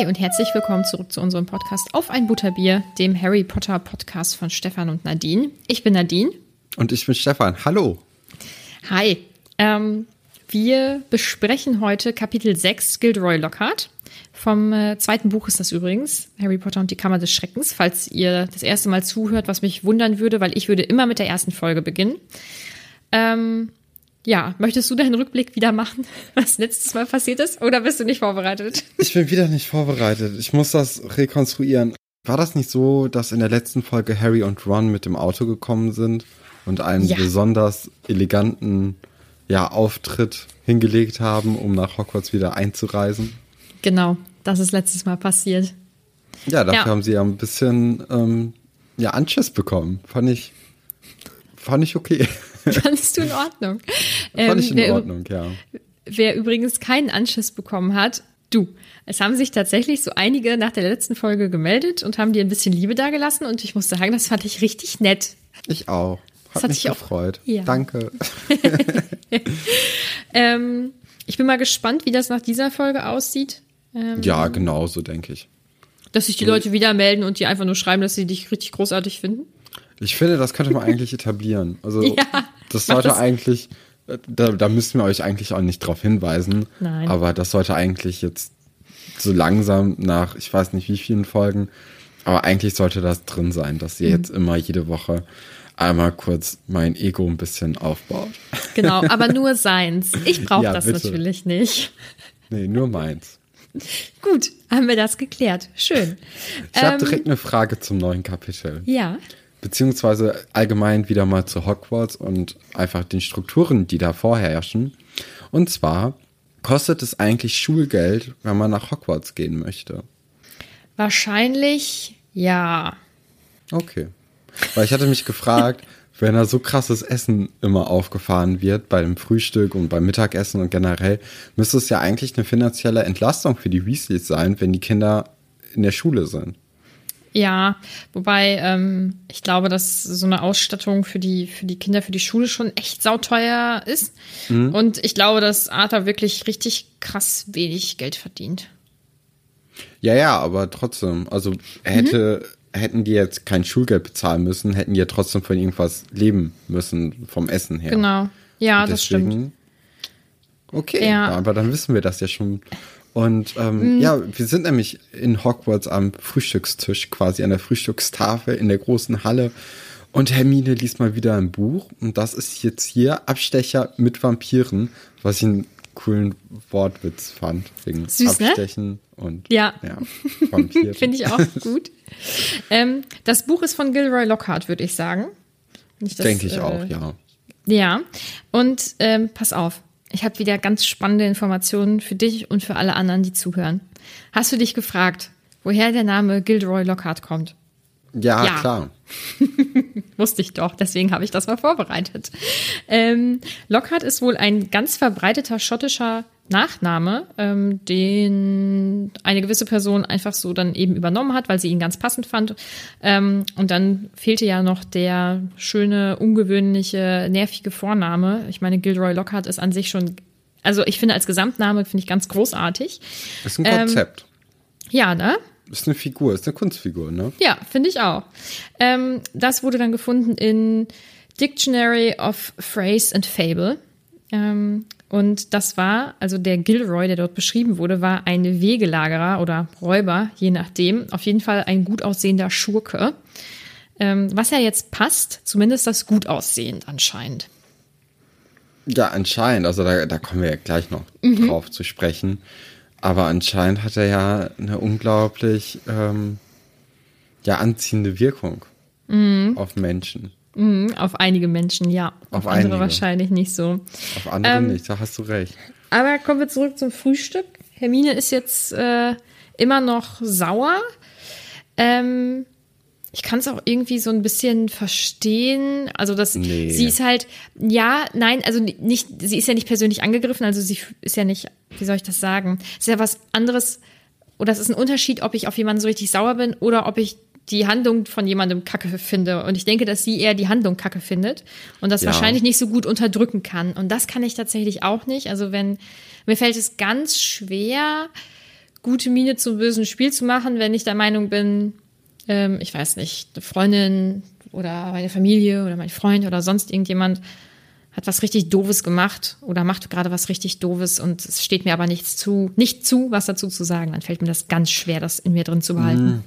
Hi und herzlich willkommen zurück zu unserem Podcast Auf ein Butterbier, dem Harry Potter Podcast von Stefan und Nadine. Ich bin Nadine. Und ich bin Stefan. Hallo. Hi. Ähm, wir besprechen heute Kapitel 6 Gilderoy Lockhart. Vom äh, zweiten Buch ist das übrigens, Harry Potter und die Kammer des Schreckens, falls ihr das erste Mal zuhört, was mich wundern würde, weil ich würde immer mit der ersten Folge beginnen. Ähm, ja, möchtest du deinen Rückblick wieder machen, was letztes Mal passiert ist, oder bist du nicht vorbereitet? Ich bin wieder nicht vorbereitet. Ich muss das rekonstruieren. War das nicht so, dass in der letzten Folge Harry und Ron mit dem Auto gekommen sind und einen Ja. besonders eleganten ja, Auftritt hingelegt haben, um nach Hogwarts wieder einzureisen? Genau, das ist letztes Mal passiert. Ja, dafür Ja. haben sie ja ein bisschen ähm, ja, Anschiss bekommen. Fand ich, fand ich okay. Fandest du in Ordnung? fand ich in wer- Ordnung, ja. Wer übrigens keinen Anschiss bekommen hat, du. Es haben sich tatsächlich so einige nach der letzten Folge gemeldet und haben dir ein bisschen Liebe dagelassen und ich muss sagen, das fand ich richtig nett. Ich auch. Das Hat hat mich gefreut. Ja. Danke. Ähm, ich bin mal gespannt, wie das nach dieser Folge aussieht. Ähm, Ja, genau so denke ich. Dass sich die Leute wieder melden und die einfach nur schreiben, dass sie dich richtig großartig finden. Ich finde, das könnte man eigentlich etablieren. Also Ja, das sollte das. eigentlich, äh, da, da müssen wir euch eigentlich auch nicht drauf hinweisen. Nein. Aber das sollte eigentlich jetzt so langsam nach, ich weiß nicht wie vielen Folgen, aber eigentlich sollte das drin sein, dass Mhm. ihr jetzt immer jede Woche einmal kurz mein Ego ein bisschen aufbaut. Genau, aber nur seins. Ich brauche Ja, das bitte. natürlich nicht. Nee, nur meins. Gut, haben wir das geklärt. Schön. Ich habe Ähm, direkt eine Frage zum neuen Kapitel. Ja. Beziehungsweise allgemein wieder mal zu Hogwarts und einfach den Strukturen, die da vorherrschen. Und zwar kostet es eigentlich Schulgeld, wenn man nach Hogwarts gehen möchte. Wahrscheinlich ja. Okay. Weil ich hatte mich gefragt, wenn da so krasses Essen immer aufgefahren wird bei dem Frühstück und beim Mittagessen und generell, müsste es ja eigentlich eine finanzielle Entlastung für die Weasleys sein, wenn die Kinder in der Schule sind. Ja, wobei ähm, ich glaube, dass so eine Ausstattung für die, für die Kinder, für die Schule schon echt sauteuer ist. Und ich glaube, dass Arthur wirklich richtig krass wenig Geld verdient. Ja, ja, aber trotzdem, also hätte, hätten die jetzt kein Schulgeld bezahlen müssen, hätten die ja trotzdem von irgendwas leben müssen, vom Essen her. Genau. Ja, Und das stimmt. deswegen- Okay, Ja. Mhm. aber dann wissen wir das ja schon. Und ähm, ja, wir sind nämlich in Hogwarts am Frühstückstisch, quasi an der Frühstückstafel in der großen Halle. Und Hermine liest mal wieder ein Buch. Und das ist jetzt hier Abstecher mit Vampiren, was ich einen coolen Wortwitz fand. Wegen Süß, ne? Abstechen und Ja. ja Vampiren. Finde ich auch gut. ähm, das Buch ist von Gilroy Lockhart, würde ich sagen. Denke ich äh, auch, ja. Ja, und ähm, pass auf, ich habe wieder ganz spannende Informationen für dich und für alle anderen, die zuhören. Hast du dich gefragt, woher der Name Gilderoy Lockhart kommt? Ja, Ja. klar. Wusste ich doch, deswegen habe ich das mal vorbereitet. Ähm, Lockhart ist wohl ein ganz verbreiteter schottischer Nachname, ähm, den eine gewisse Person einfach so dann eben übernommen hat, weil sie ihn ganz passend fand. Ähm, und dann fehlte ja noch der schöne, ungewöhnliche, nervige Vorname. Ich meine, Gilroy Lockhart ist an sich schon, also ich finde als Gesamtname finde ich ganz großartig. Ist ein Ähm, Konzept. Ja, ne? Ist eine Figur, ist eine Kunstfigur, ne? Ja, finde ich auch. Ähm, das wurde dann gefunden in Dictionary of Phrase and Fable. Ähm, und das war, also der Gilroy, der dort beschrieben wurde, war ein Wegelagerer oder Räuber, je nachdem. Auf jeden Fall ein gut aussehender Schurke. Ähm, was ja jetzt passt, zumindest das gut aussehend anscheinend. Ja, anscheinend. Also da, da kommen wir ja gleich noch Mhm. drauf zu sprechen. Aber anscheinend hat er ja eine unglaublich ähm, ja, anziehende Wirkung Mhm. auf Menschen. Hm, Auf einige Menschen, ja. Auf, Auf andere einige. wahrscheinlich nicht so. Auf andere Ähm, nicht, da hast du recht. Aber kommen wir zurück zum Frühstück. Hermine ist jetzt äh, immer noch sauer. Ähm, ich kann es auch irgendwie so ein bisschen verstehen. Also, dass Nee. sie ist halt, ja, nein, also nicht, sie ist ja nicht persönlich angegriffen, also sie ist ja nicht, wie soll ich das sagen? Es ist ja was anderes, oder es ist ein Unterschied, ob ich auf jemanden so richtig sauer bin oder ob ich die Handlung von jemandem kacke finde. Und ich denke, dass sie eher die Handlung kacke findet und das Ja. wahrscheinlich nicht so gut unterdrücken kann. Und das kann ich tatsächlich auch nicht. Also wenn, mir fällt es ganz schwer, gute Miene zum bösen Spiel zu machen, wenn ich der Meinung bin, ähm, ich weiß nicht, eine Freundin oder meine Familie oder mein Freund oder sonst irgendjemand hat was richtig Doofes gemacht oder macht gerade was richtig Doofes und es steht mir aber nichts zu, nicht zu, was dazu zu sagen. Dann fällt mir das ganz schwer, das in mir drin zu behalten.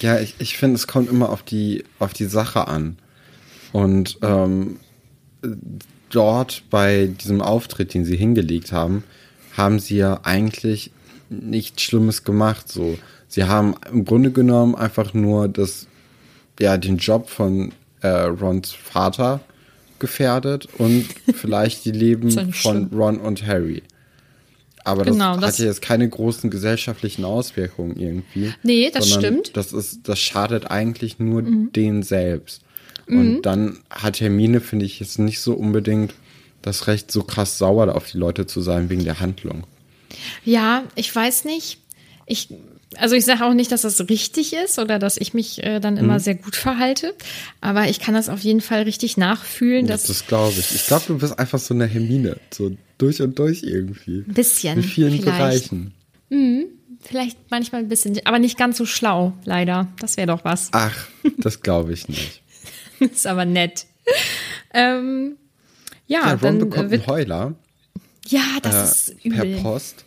Ja, ich, ich finde, es kommt immer auf die, auf die Sache an. Und ähm, dort bei diesem Auftritt, den sie hingelegt haben, haben sie ja eigentlich nichts Schlimmes gemacht. So, sie haben im Grunde genommen einfach nur das, ja, den Job von äh, Rons Vater gefährdet und vielleicht die Leben von schlimm. Ron und Harry. Aber das Genau, hat das- ja jetzt keine großen gesellschaftlichen Auswirkungen irgendwie. Nee, das stimmt. Das ist, das schadet eigentlich nur denen selbst. Und dann hat Hermine, finde ich, jetzt nicht so unbedingt das Recht, so krass sauer auf die Leute zu sein wegen der Handlung. Ja, ich weiß nicht. Ich, also ich sage auch nicht, dass das richtig ist oder dass ich mich äh, dann immer sehr gut verhalte, aber ich kann das auf jeden Fall richtig nachfühlen, Das, dass das glaube ich. Ich glaube, du bist einfach so eine Hermine. So durch und durch irgendwie. ein bisschen In vielen vielleicht. Bereichen. Vielleicht manchmal ein bisschen, aber nicht ganz so schlau, leider. Das wäre doch was. Ach, das glaube ich nicht. ist aber nett. Ähm, ja, Ja, Ron dann bekommt äh, wird, einen Heuler. ja, das äh, ist übel. Mhm. per Post.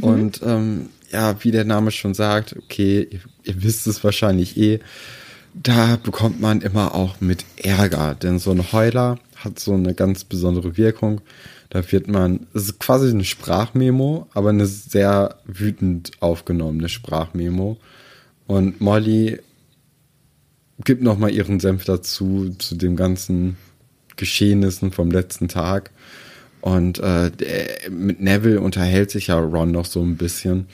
Und ähm, ja, wie der Name schon sagt, okay, ihr, ihr wisst es wahrscheinlich eh, da bekommt man immer auch mit Ärger, denn so ein Heuler hat so eine ganz besondere Wirkung. Da wird man, es ist quasi eine Sprachmemo, aber eine sehr wütend aufgenommene Sprachmemo. Und Molly gibt noch mal ihren Senf dazu, zu dem ganzen Geschehnissen vom letzten Tag. Und äh, der, mit Neville unterhält sich ja Ron noch so ein bisschen.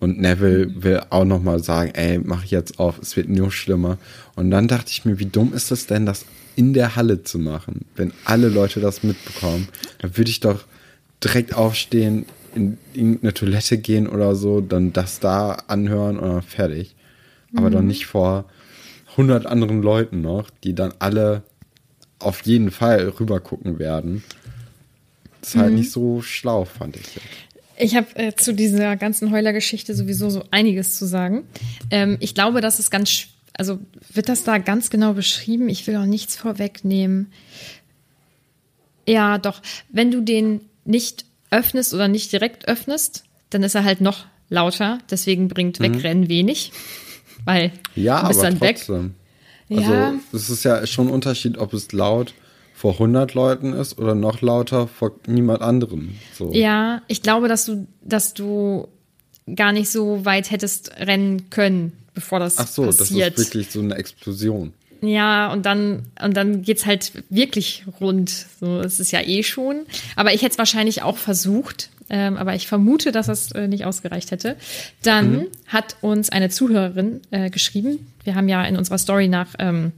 Und Neville will auch noch mal sagen, ey, mach jetzt auf, es wird nur schlimmer. Und dann dachte ich mir, wie dumm ist es denn, das in der Halle zu machen? Wenn alle Leute das mitbekommen, dann würde ich doch direkt aufstehen, in irgendeine Toilette gehen oder so, dann das da anhören und dann fertig. Aber doch nicht vor 100 anderen Leuten noch, die dann alle auf jeden Fall rüber gucken werden. Das ist halt nicht so schlau, fand ich. jetzt. Ich habe äh, zu dieser ganzen Heuler-Geschichte sowieso so einiges zu sagen. Ähm, ich glaube, dass es ganz, also wird das da ganz genau beschrieben? Ich will auch nichts vorwegnehmen. Ja, doch. Wenn du den nicht öffnest oder nicht direkt öffnest, dann ist er halt noch lauter. Deswegen bringt Wegrennen wenig, weil Mhm. Ja, du bist aber dann weg. trotzdem. Ja. Also, es ist ja schon ein Unterschied, ob es laut vor 100 Leuten ist oder noch lauter vor niemand anderem. So. Ja, ich glaube, dass du, dass du gar nicht so weit hättest rennen können, bevor das Ach so, das passiert. ist wirklich so eine Explosion. Ja, und dann, und dann geht's halt wirklich rund. So, es ist ja eh schon. Aber ich hätte es wahrscheinlich auch versucht. ähm, aber ich vermute, dass das äh, nicht ausgereicht hätte. Dann mhm. hat uns eine Zuhörerin äh, geschrieben. Wir haben ja in unserer Story nach ähm,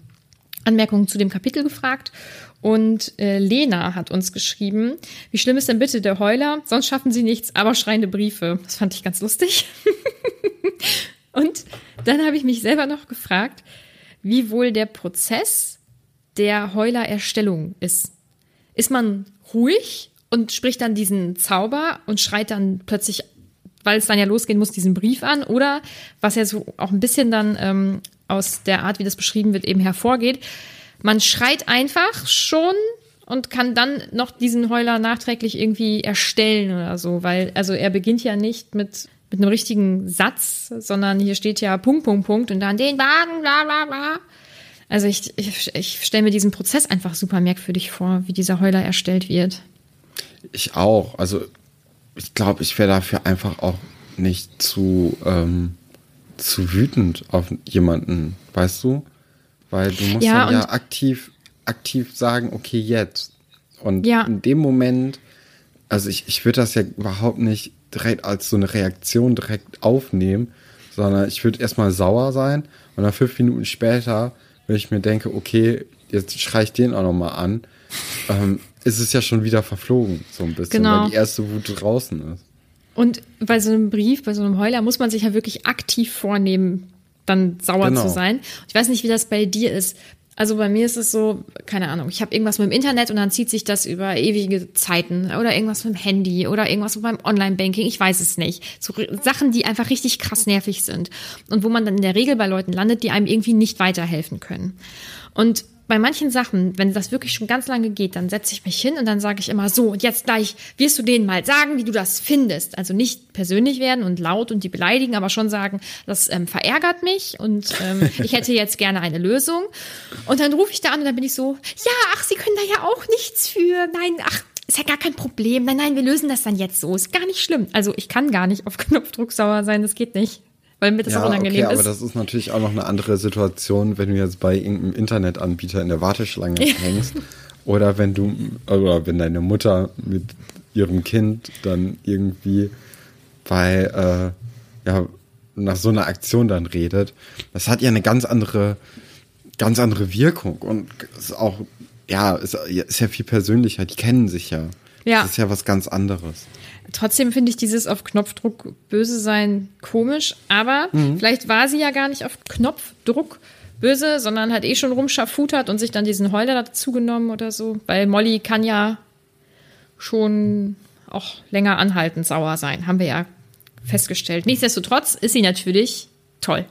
Anmerkungen zu dem Kapitel gefragt. Und äh, Lena hat uns geschrieben, wie schlimm ist denn bitte der Heuler? Sonst schaffen sie nichts, aber schreiende Briefe. Das fand ich ganz lustig. und dann habe ich mich selber noch gefragt, wie wohl der Prozess der Heulererstellung ist. Ist man ruhig und spricht dann diesen Zauber und schreit dann plötzlich, weil es dann ja losgehen muss, diesen Brief an? Oder was ja so auch ein bisschen dann ähm, aus der Art, wie das beschrieben wird, eben hervorgeht, man schreit einfach schon und kann dann noch diesen Heuler nachträglich irgendwie erstellen oder so, weil, also er beginnt ja nicht mit, mit einem richtigen Satz, sondern hier steht ja Punkt, Punkt, Punkt und dann den Wagen, bla, bla, bla. Also ich, ich, ich stelle mir diesen Prozess einfach super merkwürdig vor, wie dieser Heuler erstellt wird. Ich auch. Also ich glaube, ich wäre dafür einfach auch nicht zu, ähm, zu wütend auf jemanden, weißt du? Weil du musst ja, dann ja aktiv, aktiv sagen, okay, jetzt. Und ja. in dem Moment, also ich, ich würde das ja überhaupt nicht direkt als so eine Reaktion direkt aufnehmen, sondern ich würde erstmal sauer sein und dann fünf Minuten später, wenn ich mir denke, okay, jetzt schrei ich den auch nochmal an, ähm, ist es ja schon wieder verflogen, so ein bisschen, genau. weil die erste Wut draußen ist. Und bei so einem Brief, bei so einem Heuler muss man sich ja wirklich aktiv vornehmen, dann sauer genau. zu sein. Ich weiß nicht, wie das bei dir ist. Also bei mir ist es so, keine Ahnung, ich habe irgendwas mit dem Internet und dann zieht sich das über ewige Zeiten oder irgendwas mit dem Handy oder irgendwas mit meinem Online-Banking, ich weiß es nicht. So Sachen, die einfach richtig krass nervig sind und wo man dann in der Regel bei Leuten landet, die einem irgendwie nicht weiterhelfen können. Und bei manchen Sachen, wenn das wirklich schon ganz lange geht, dann setze ich mich hin und dann sage ich immer so, und jetzt gleich wirst du denen mal sagen, wie du das findest. Also nicht persönlich werden und laut und die beleidigen, aber schon sagen, das ähm, verärgert mich und ähm, ich hätte jetzt gerne eine Lösung. Und dann rufe ich da an und dann bin ich so, ja, ach, sie können da ja auch nichts für. Nein, ach, ist ja gar kein Problem. Nein, nein, wir lösen das dann jetzt so. Ist gar nicht schlimm. Also ich kann gar nicht auf Knopfdruck sauer sein, das geht nicht weil mir das ja, auch unangenehm okay, ist. Aber das ist natürlich auch noch eine andere Situation, wenn du jetzt bei irgendeinem Internetanbieter in der Warteschlange hängst oder wenn du oder wenn deine Mutter mit ihrem Kind dann irgendwie bei äh, ja nach so einer Aktion dann redet. Das hat ja eine ganz andere ganz andere Wirkung und ist auch ja ist, ist ja viel persönlicher. Die kennen sich ja. Ja. Das ist ja was ganz anderes. Trotzdem finde ich dieses auf Knopfdruck böse sein komisch, aber mhm. vielleicht war sie ja gar nicht auf Knopfdruck böse, sondern hat eh schon rumschafutert und sich dann diesen Heuler dazu genommen oder so, weil Molly kann ja schon auch länger anhaltend sauer sein, haben wir ja festgestellt. Nichtsdestotrotz ist sie natürlich toll.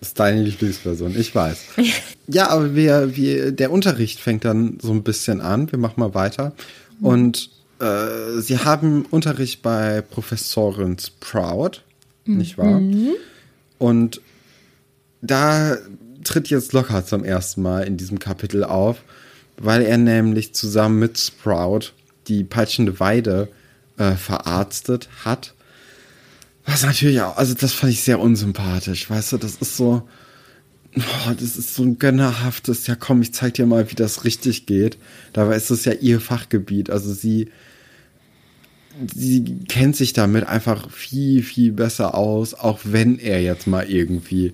Das ist deine Lieblingsperson, ich weiß. ja, aber wir, wir, der Unterricht fängt dann so ein bisschen an. Wir machen mal weiter. Und äh, sie haben Unterricht bei Professorin Sprout, mhm. nicht wahr? Und da tritt jetzt Lockhart zum ersten Mal in diesem Kapitel auf, weil er nämlich zusammen mit Sprout die peitschende Weide äh, verarztet hat. Was natürlich auch, also das fand ich sehr unsympathisch, weißt du, das ist so, oh, das ist so ein gönnerhaftes, ja komm, ich zeig dir mal, wie das richtig geht. Dabei ist es ja ihr Fachgebiet, also sie sie kennt sich damit einfach viel, viel besser aus, auch wenn er jetzt mal irgendwie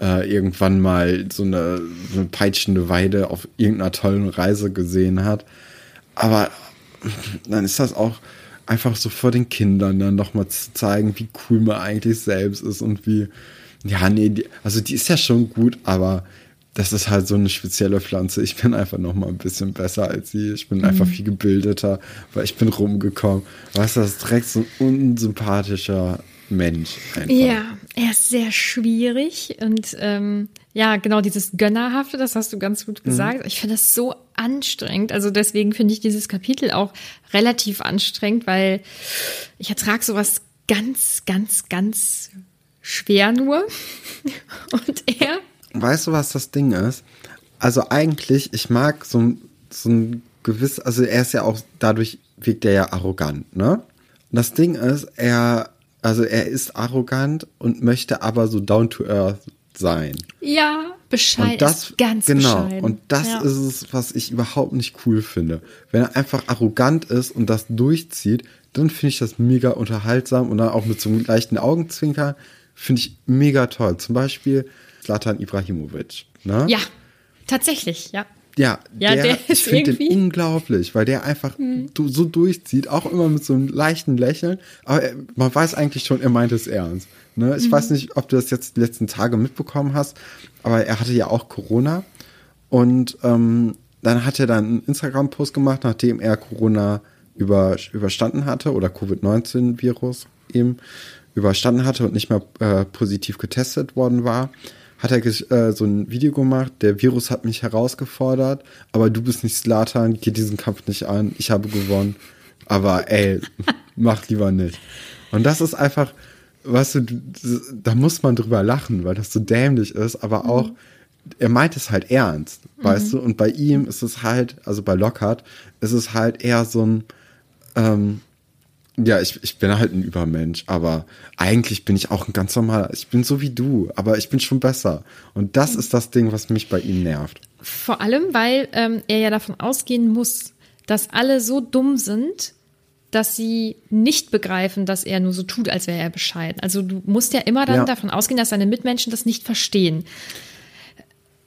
äh, irgendwann mal so eine, so eine peitschende Weide auf irgendeiner tollen Reise gesehen hat. Aber dann ist das auch einfach so vor den Kindern dann nochmal zu zeigen, wie cool man eigentlich selbst ist und wie, ja, nee, die, also die ist ja schon gut, aber das ist halt so eine spezielle Pflanze. Ich bin einfach noch mal ein bisschen besser als sie. Ich bin mhm. einfach viel gebildeter, weil ich bin rumgekommen. Weißt du, das ist direkt so ein unsympathischer Mensch. Einfach. Ja, er ist sehr schwierig und ähm, ja, genau dieses Gönnerhafte, das hast du ganz gut mhm. gesagt. Mhm. Ich finde das so anstrengend. Also deswegen finde ich dieses Kapitel auch relativ anstrengend, weil ich ertrage sowas ganz, ganz, ganz schwer nur. Und er weißt du, was das Ding ist? Also eigentlich, ich mag so, so ein gewiss, also er ist ja auch, dadurch wirkt er ja arrogant, ne? Und das Ding ist, er, also er ist arrogant und möchte aber so down to earth sein. Ja, bescheiden. Und das, ganz genau. Bescheiden. Und das ja. ist es, was ich überhaupt nicht cool finde. Wenn er einfach arrogant ist und das durchzieht, dann finde ich das mega unterhaltsam und dann auch mit so einem leichten Augenzwinker finde ich mega toll. Zum Beispiel Zlatan Ibrahimovic. Ne? Ja, tatsächlich, ja. Ja, Ja, der, der ich ist finde den irgendwie- unglaublich, weil der einfach du- so durchzieht, auch immer mit so einem leichten Lächeln. Aber er, man weiß eigentlich schon, er meint es ernst. Ne? Ich Mhm. weiß nicht, ob du das jetzt die letzten Tage mitbekommen hast, aber er hatte ja auch Corona. Und ähm, dann hat er dann einen Instagram-Post gemacht, nachdem er Corona über, überstanden hatte oder Covid-19-Virus eben überstanden hatte und nicht mehr äh, positiv getestet worden war, hat er äh, so ein Video gemacht, der Virus hat mich herausgefordert, aber du bist nicht Slatan, geh diesen Kampf nicht an, ich habe gewonnen, aber ey, mach lieber nicht. Und das ist einfach, weißt du, du- da muss man drüber lachen, weil das so dämlich ist, aber auch, er meint es halt ernst, weißt du, und bei ihm ist es halt, also bei Lockhart, ist es halt eher so ein, ähm, ja, ich, ich bin halt ein Übermensch, aber eigentlich bin ich auch ein ganz normaler. Ich bin so wie du, aber ich bin schon besser. Und das ist das Ding, was mich bei ihm nervt. Vor allem, weil ähm, er ja davon ausgehen muss, dass alle so dumm sind, dass sie nicht begreifen, dass er nur so tut, als wäre er bescheiden. Also du musst ja immer dann Ja. davon ausgehen, dass deine Mitmenschen das nicht verstehen.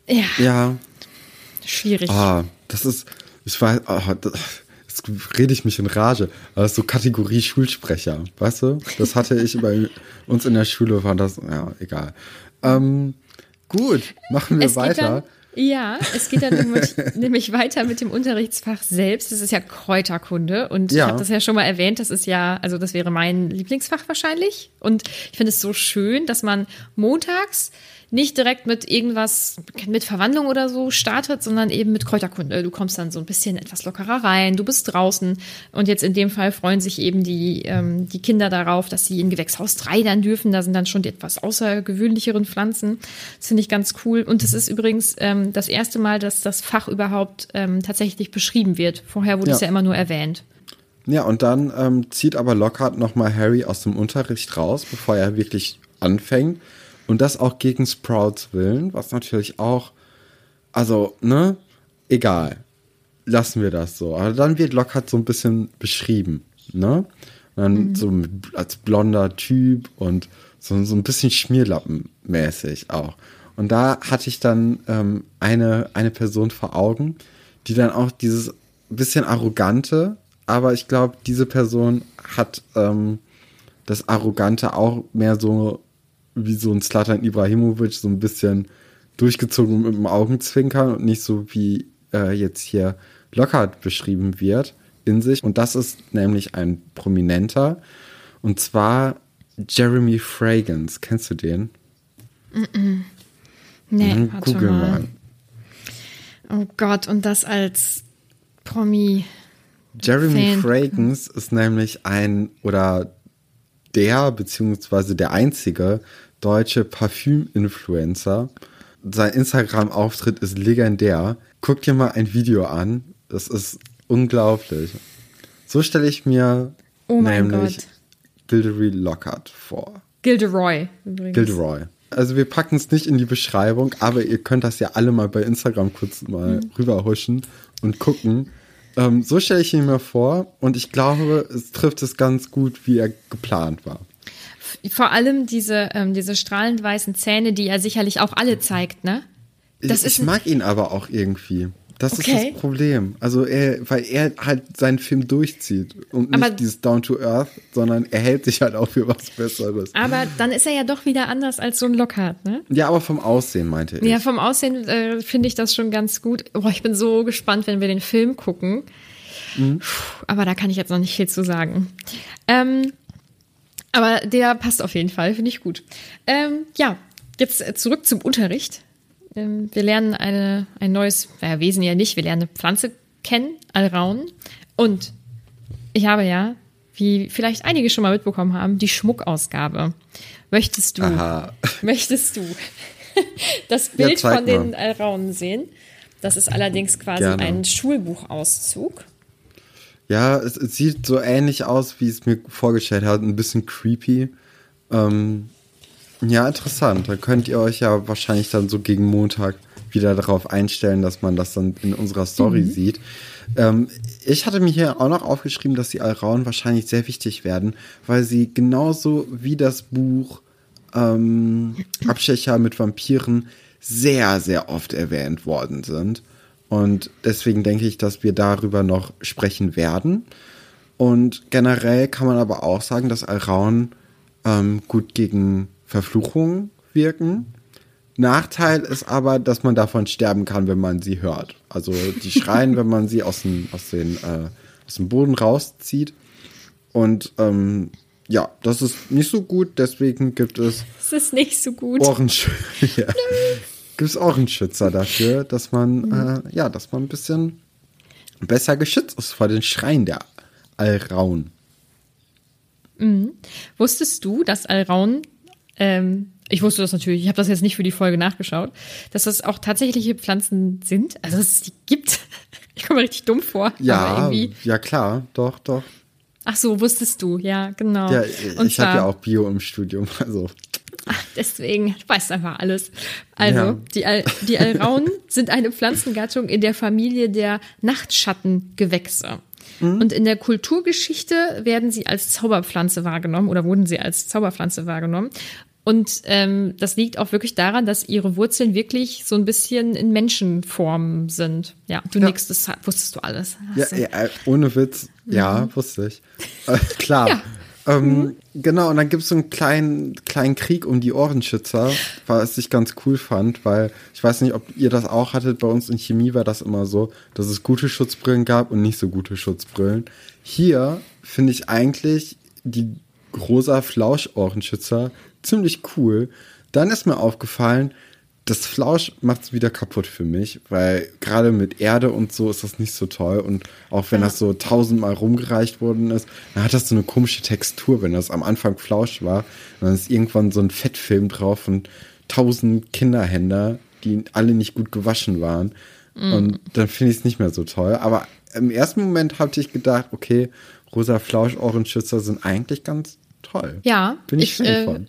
Ja, Ja, schwierig. ah, das ist, ich weiß, ah, das, jetzt rede ich mich in Rage, aber das ist so Kategorie Schulsprecher, weißt du? Das hatte ich bei uns in der Schule, war das, ja, egal. Ähm, gut, machen wir es weiter. dann, ja, es geht dann nämlich, nämlich weiter mit dem Unterrichtsfach selbst. Das ist ja Kräuterkunde und ich Ja. habe das ja schon mal erwähnt. Das ist ja, also das wäre mein Lieblingsfach wahrscheinlich. Und ich finde es so schön, dass man montags nicht direkt mit irgendwas, mit Verwandlung oder so startet, sondern eben mit Kräuterkunde. Du kommst dann so ein bisschen etwas lockerer rein, du bist draußen und jetzt in dem Fall freuen sich eben die, ähm, die Kinder darauf, dass sie in Gewächshaus 3 dann dürfen. Da sind dann schon die etwas außergewöhnlicheren Pflanzen. Das finde ich ganz cool. Und es ist übrigens ähm, das erste Mal, dass das Fach überhaupt ähm, tatsächlich beschrieben wird. Vorher wurde Ja. es ja immer nur erwähnt. Ja, und dann ähm, zieht aber Lockhart nochmal Harry aus dem Unterricht raus, bevor er wirklich anfängt. Und das auch gegen Sprouts Willen, was natürlich auch, also, ne, egal. Lassen wir das so. Aber dann wird Lockhart so ein bisschen beschrieben, ne? Und dann so mit, als blonder Typ und so, so ein bisschen Schmierlappenmäßig auch. Und da hatte ich dann ähm, eine, eine Person vor Augen, die dann auch dieses bisschen arrogante, aber ich glaube, diese Person hat ähm, das Arrogante auch mehr so wie so ein Slatan Ibrahimovic, so ein bisschen durchgezogen mit dem Augenzwinkern und nicht so wie äh, jetzt hier Lockhart beschrieben wird in sich. Und das ist nämlich ein Prominenter. Und zwar Jeremy Fragrance. Kennst du den? Nee, Mhm, Google mal. mal. Oh Gott, und das als Promi. Jeremy Fan. Fragrance ist nämlich ein oder der beziehungsweise der einzige deutsche Parfüm-Influencer. Sein Instagram-Auftritt ist legendär. Guck dir mal ein Video an. Das ist unglaublich. So stelle ich mir Oh nämlich Gott. Gilderoy Lockhart vor. Gilderoy übrigens. Gilderoy. Also wir packen es nicht in die Beschreibung, aber ihr könnt das ja alle mal bei Instagram kurz mal Mhm. rüberhuschen und gucken. Ähm, so stelle ich ihn mir vor und ich glaube, es trifft es ganz gut, wie er geplant war. Vor allem diese, ähm, diese strahlend weißen Zähne, die er sicherlich auch alle zeigt, ne? Das ich, ist ich mag ihn aber auch irgendwie. Das ist Okay. das Problem. Also er, weil er halt seinen Film durchzieht und nicht Aber- dieses Down to Earth, sondern er hält sich halt auch für was Besseres. Aber dann ist er ja doch wieder anders als so ein Lockhart, ne? Ja, aber vom Aussehen meinte ich. Ja, vom Aussehen äh, finde ich das schon ganz gut. Boah, ich bin so gespannt, wenn wir den Film gucken. Mhm. Puh, aber da kann ich jetzt noch nicht viel zu sagen. Ähm, aber der passt auf jeden Fall, finde ich gut. Ähm, ja, jetzt zurück zum Unterricht. Ähm, wir lernen eine, ein neues, naja, Wesen ja nicht, wir lernen eine Pflanze kennen, Alraun. Und ich habe ja, wie vielleicht einige schon mal mitbekommen haben, die Schmuckausgabe. Möchtest du, Aha. möchtest du das Bild zeig von den. Alraunen sehen? Das ist allerdings quasi Gerne. ein Schulbuchauszug. Ja, es, es sieht so ähnlich aus, wie es mir vorgestellt hat. Ein bisschen creepy. Ähm, ja, interessant. Da könnt ihr euch ja wahrscheinlich dann so gegen Montag wieder darauf einstellen, dass man das dann in unserer Story sieht. Ähm, ich hatte mir hier auch noch aufgeschrieben, dass die Alraun wahrscheinlich sehr wichtig werden, weil sie genauso wie das Buch ähm, Abstecher mit Vampiren sehr, sehr oft erwähnt worden sind. Und deswegen denke ich, dass wir darüber noch sprechen werden. Und generell kann man aber auch sagen, dass Alraun ähm, gut gegen Verfluchungen wirken. Nachteil ist aber, dass man davon sterben kann, wenn man sie hört. Also die schreien, wenn man sie aus dem, aus den, äh, aus dem Boden rauszieht. Und ähm, ja, das ist nicht so gut, deswegen gibt es Es ist nicht so gut. Ohrensch ja. gibt es Ohrenschützer dafür, dass man, äh, ja, dass man ein bisschen besser geschützt ist vor den Schreien der Alraun. Wusstest du, dass Alraun, ähm, ich wusste das natürlich, ich habe das jetzt nicht für die Folge nachgeschaut, dass das auch tatsächliche Pflanzen sind, also dass es die gibt. Ich komme richtig dumm vor. Ja, irgendwie. ja klar, doch, doch. Ach so, wusstest du, ja, genau. Ja, Und ich habe ja auch Bio im Studium, also Ach, deswegen, du weißt einfach alles. Also, Ja. die, Al die Alraunen sind eine Pflanzengattung in der Familie der Nachtschattengewächse. Mhm. Und in der Kulturgeschichte werden sie als Zauberpflanze wahrgenommen oder wurden sie als Zauberpflanze wahrgenommen. Und ähm, das liegt auch wirklich daran, dass ihre Wurzeln wirklich so ein bisschen in Menschenform sind. Ja, du Ja. nix, das wusstest du alles. Ja, du- ja, äh, ohne Witz, ja, wusste ich. Äh, klar. Ja. Ähm, Genau, und dann gibt es so einen kleinen, kleinen Krieg um die Ohrenschützer, was ich ganz cool fand, weil ich weiß nicht, ob ihr das auch hattet, bei uns in Chemie war das immer so, dass es gute Schutzbrillen gab und nicht so gute Schutzbrillen. Hier finde ich eigentlich die rosa Flausch-Ohrenschützer ziemlich cool. Dann ist mir aufgefallen, das Flausch macht es wieder kaputt für mich, weil gerade mit Erde und so ist das nicht so toll. Und auch wenn das so tausendmal rumgereicht worden ist, dann hat das so eine komische Textur, wenn das am Anfang Flausch war. Und dann ist irgendwann so ein Fettfilm drauf und tausend Kinderhänder, die alle nicht gut gewaschen waren. Und dann finde ich es nicht mehr so toll. Aber im ersten Moment hatte ich gedacht, okay, rosa Flausch-Ohrenschützer sind eigentlich ganz toll. Ja, Bin ich, ich äh,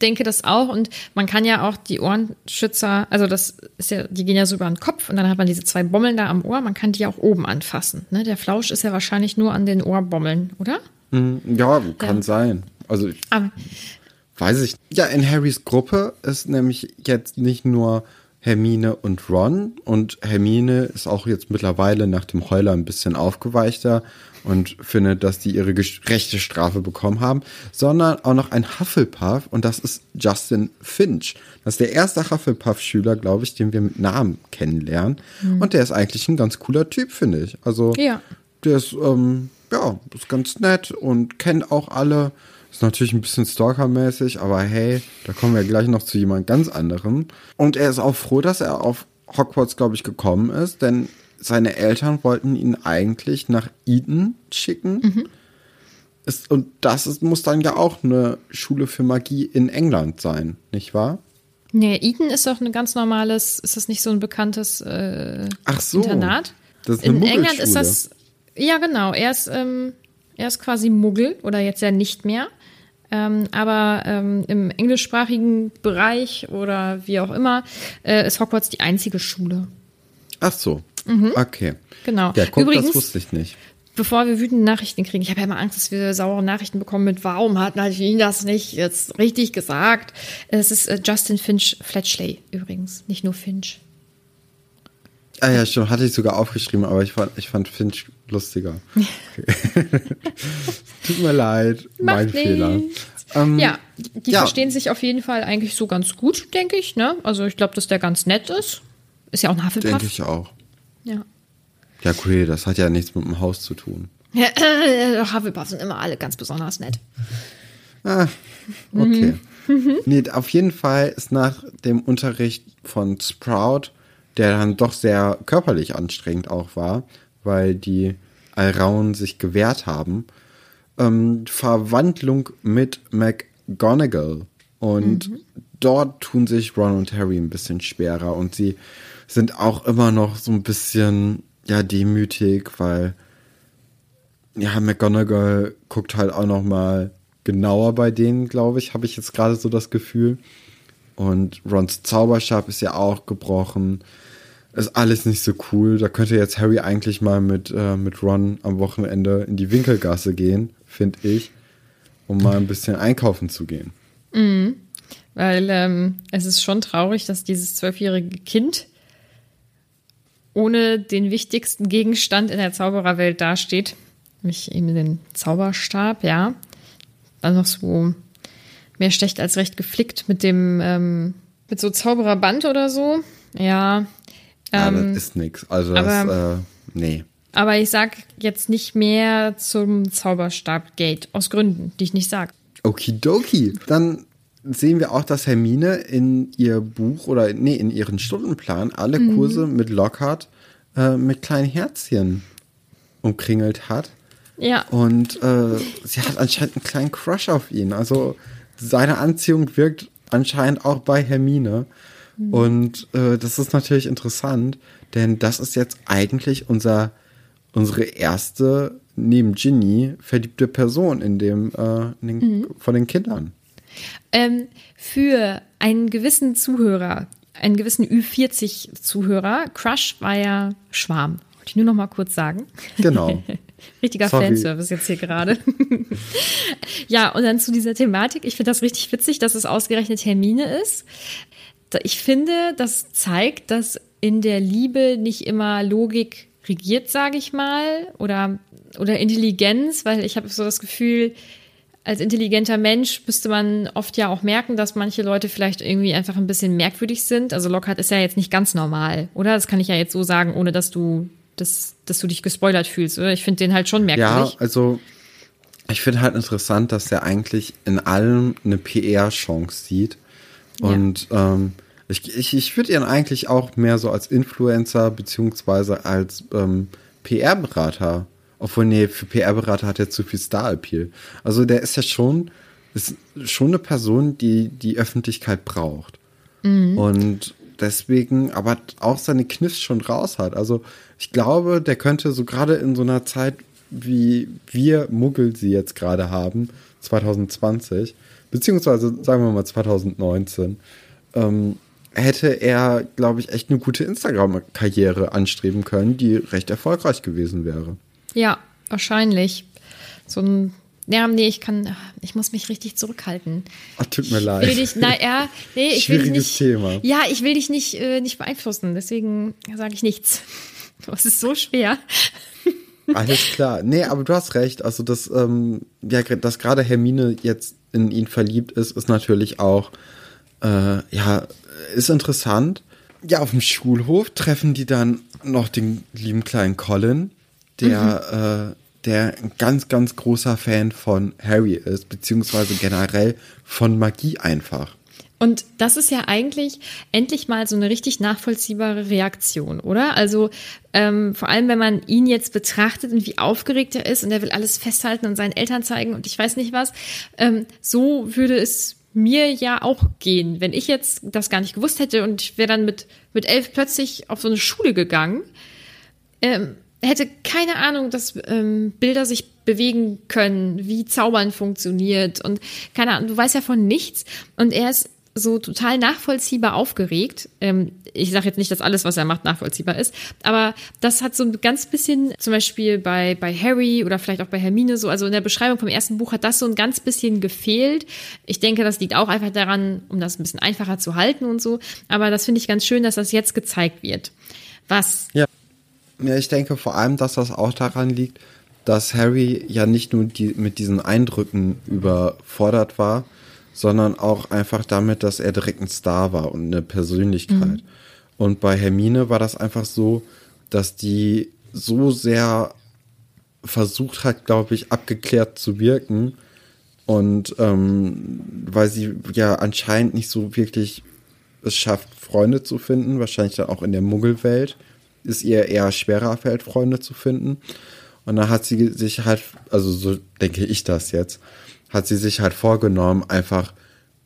denke das auch. Und man kann ja auch die Ohrenschützer, also das ist ja, die gehen ja so über den Kopf und dann hat man diese zwei Bommeln da am Ohr. Man kann die auch oben anfassen. Ne? Der Flausch ist ja wahrscheinlich nur an den Ohrbommeln, oder? Ja, kann sein. Also ich Aber Weiß ich. Ja, in Harrys Gruppe ist nämlich jetzt nicht nur Hermine und Ron und Hermine ist auch jetzt mittlerweile nach dem Heuler ein bisschen aufgeweichter und findet, dass die ihre gerechte Strafe bekommen haben, sondern auch noch ein Hufflepuff und das ist Justin Finch. Das ist der erste Hufflepuff-Schüler, glaube ich, den wir mit Namen kennenlernen und der ist eigentlich ein ganz cooler Typ, finde ich. Also Ja. der ist, ähm, ja, ist ganz nett und kennt auch alle. Ist natürlich ein bisschen stalkermäßig, aber hey, da kommen wir gleich noch zu jemand ganz anderem. Und er ist auch froh, dass er auf Hogwarts, glaube ich, gekommen ist, denn seine Eltern wollten ihn eigentlich nach Eton schicken. Ist, und das ist, muss dann ja auch eine Schule für Magie in England sein, nicht wahr? nee, Eton ist doch ein ganz normales, ist das nicht so ein bekanntes äh, Ach so. Internat? Das ist eine In England ist das, ja genau, er ist, ähm, er ist quasi Muggel oder jetzt ja nicht mehr. Ähm, aber ähm, im englischsprachigen Bereich oder wie auch immer äh, ist Hogwarts die einzige Schule. Ach so. Okay. Genau. Ja, guck, Übrigens, das wusste ich nicht. bevor wir wütende Nachrichten kriegen, ich habe ja immer Angst, dass wir saure Nachrichten bekommen mit, warum hat Nadine das nicht jetzt richtig gesagt? Es ist äh, Justin Finch Fletchley übrigens, nicht nur Finch. Ah ja, schon hatte ich sogar aufgeschrieben, aber ich fand, ich fand Finch lustiger. Okay. Tut mir leid, mein Macht Fehler. nichts. Ähm, ja, die ja. verstehen sich auf jeden Fall eigentlich so ganz gut, denke ich. Ne? Also ich glaube, dass der ganz nett ist. Ist ja auch ein Hufflepuff. Denke ich auch. Ja. Ja, cool, das hat ja nichts mit dem Haus zu tun. Ja, äh, Hufflepuffs sind immer alle ganz besonders nett. Okay. Mhm. Nee, auf jeden Fall ist nach dem Unterricht von Sprout, der dann doch sehr körperlich anstrengend auch war, weil die Alraun sich gewehrt haben, ähm, Verwandlung mit McGonagall. Und dort tun sich Ron und Harry ein bisschen schwerer und sie sind auch immer noch so ein bisschen, ja, demütig, weil ja, McGonagall guckt halt auch noch mal genauer bei denen, glaube ich, habe ich jetzt gerade so das Gefühl. Und Rons Zauberstab ist ja auch gebrochen. ist alles nicht so cool. Da könnte jetzt Harry eigentlich mal mit, äh, mit Ron am Wochenende in die Winkelgasse gehen, finde ich, um mal ein bisschen einkaufen zu gehen. Mhm. Weil ähm, es ist schon traurig, dass dieses zwölfjährige Kind ohne den wichtigsten Gegenstand in der Zaubererwelt dasteht. Nämlich eben den Zauberstab, ja. Also noch so mehr schlecht als recht geflickt mit dem, ähm, mit so Zaubererband oder so. Ja, ja, ähm, das ist nix. Also das, äh, nee. Aber ich sag jetzt nicht mehr zum Zauberstab-Gate. Aus Gründen, die ich nicht sag. Okidoki. Dann sehen wir auch, dass Hermine in ihr Buch oder nee, in ihren Stundenplan alle Mhm. Kurse mit Lockhart äh, mit kleinen Herzchen umkringelt hat. Ja. Und äh, sie hat anscheinend einen kleinen Crush auf ihn. Also seine Anziehung wirkt anscheinend auch bei Hermine. Und äh, das ist natürlich interessant, denn das ist jetzt eigentlich unser, unsere erste, neben Ginny, verliebte Person in dem, äh, in den, von den Kindern. Ähm, für einen gewissen Zuhörer, einen gewissen Ü40-Zuhörer, Crush war ja Schwarm. Wollte ich nur noch mal kurz sagen. Genau. Richtiger Sorry. Fanservice jetzt hier gerade. ja, und dann zu dieser Thematik. Ich finde das richtig witzig, dass es ausgerechnet Hermine ist. Ich finde, das zeigt, dass in der Liebe nicht immer Logik regiert, sage ich mal, oder, oder Intelligenz, weil ich habe so das Gefühl, als intelligenter Mensch müsste man oft ja auch merken, dass manche Leute vielleicht irgendwie einfach ein bisschen merkwürdig sind. Also Lockhart ist ja jetzt nicht ganz normal, oder? Das kann ich ja jetzt so sagen, ohne dass du, dass, dass du dich gespoilert fühlst, oder? Ich finde den halt schon Ja, merkwürdig. also ich finde halt interessant, dass er eigentlich in allem eine PR-Chance sieht. Und ähm, ich, ich, ich würde ihn eigentlich auch mehr so als Influencer beziehungsweise als ähm, PR-Berater. Obwohl, nee, für PR-Berater hat er zu viel Star-Appeal. Also der ist ja schon, ist schon eine Person, die die Öffentlichkeit braucht. Und deswegen aber auch seine Kniffs schon raus hat. Also ich glaube, der könnte so gerade in so einer Zeit, wie wir Muggel sie jetzt gerade haben, 2020, beziehungsweise sagen wir mal 2019, ähm, hätte er, glaube ich, echt eine gute Instagram-Karriere anstreben können, die recht erfolgreich gewesen wäre. Ja, wahrscheinlich. So ein, ja, nee, ich kann, ich muss mich richtig zurückhalten. Ach, tut mir Ich leid. will dich, na ja, nee, ich will dich Schwieriges nicht. Thema. Ja, ich will dich nicht, äh, nicht beeinflussen, deswegen sage ich nichts. Das ist so schwer. Alles klar. Nee, aber du hast recht. Also, dass, ähm, ja, dass gerade Hermine jetzt in ihn verliebt ist, ist natürlich auch, äh, ja, ist interessant. Ja, auf dem Schulhof treffen die dann noch den lieben kleinen Colin, der, äh, der ein ganz, ganz großer Fan von Harry ist, beziehungsweise generell von Magie einfach. Und das ist ja eigentlich endlich mal so eine richtig nachvollziehbare Reaktion, oder? Also ähm, vor allem, wenn man ihn jetzt betrachtet und wie aufgeregt er ist und er will alles festhalten und seinen Eltern zeigen und ich weiß nicht was, ähm, so würde es mir ja auch gehen, wenn ich jetzt das gar nicht gewusst hätte und ich wäre dann mit, mit elf plötzlich auf so eine Schule gegangen ähm, hätte keine Ahnung, dass ähm, Bilder sich bewegen können, wie Zaubern funktioniert und keine Ahnung, du weißt ja von nichts und er ist so total nachvollziehbar aufgeregt. Ähm, ich sage jetzt nicht, dass alles, was er macht, nachvollziehbar ist, aber das hat so ein ganz bisschen, zum Beispiel bei, bei Harry oder vielleicht auch bei Hermine so, also in der Beschreibung vom ersten Buch hat das so ein ganz bisschen gefehlt. Ich denke, das liegt auch einfach daran, um das ein bisschen einfacher zu halten und so, aber das finde ich ganz schön, dass das jetzt gezeigt wird. Was Ja. Ja, ich denke vor allem, dass das auch daran liegt, dass Harry ja nicht nur die, mit diesen Eindrücken überfordert war, sondern auch einfach damit, dass er direkt ein Star war und eine Persönlichkeit. Und bei Hermine war das einfach so, dass die so sehr versucht hat, glaube ich, abgeklärt zu wirken. Und ähm, weil sie ja anscheinend nicht so wirklich es schafft, Freunde zu finden, wahrscheinlich dann auch in der Muggelwelt, ist ihr eher schwerer fällt, Freunde zu finden. Und dann hat sie sich halt, also so denke ich das jetzt, hat sie sich halt vorgenommen, einfach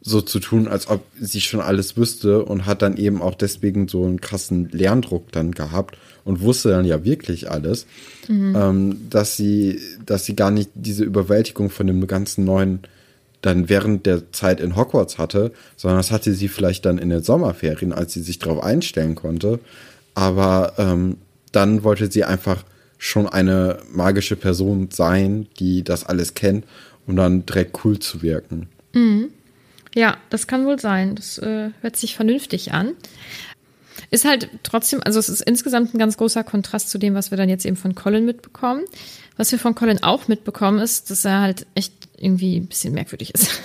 so zu tun, als ob sie schon alles wüsste und hat dann eben auch deswegen so einen krassen Lerndruck dann gehabt und wusste dann ja wirklich alles, ähm, dass sie, dass sie gar nicht diese Überwältigung von dem ganzen neuen dann während der Zeit in Hogwarts hatte, sondern das hatte sie vielleicht dann in den Sommerferien, als sie sich darauf einstellen konnte, Aber ähm, dann wollte sie einfach schon eine magische Person sein, die das alles kennt, um dann direkt cool zu wirken. Ja, das kann wohl sein. Das äh, hört sich vernünftig an. Ist halt trotzdem, also es ist insgesamt ein ganz großer Kontrast zu dem, was wir dann jetzt eben von Colin mitbekommen. Was wir von Colin auch mitbekommen, ist, dass er halt echt irgendwie ein bisschen merkwürdig ist.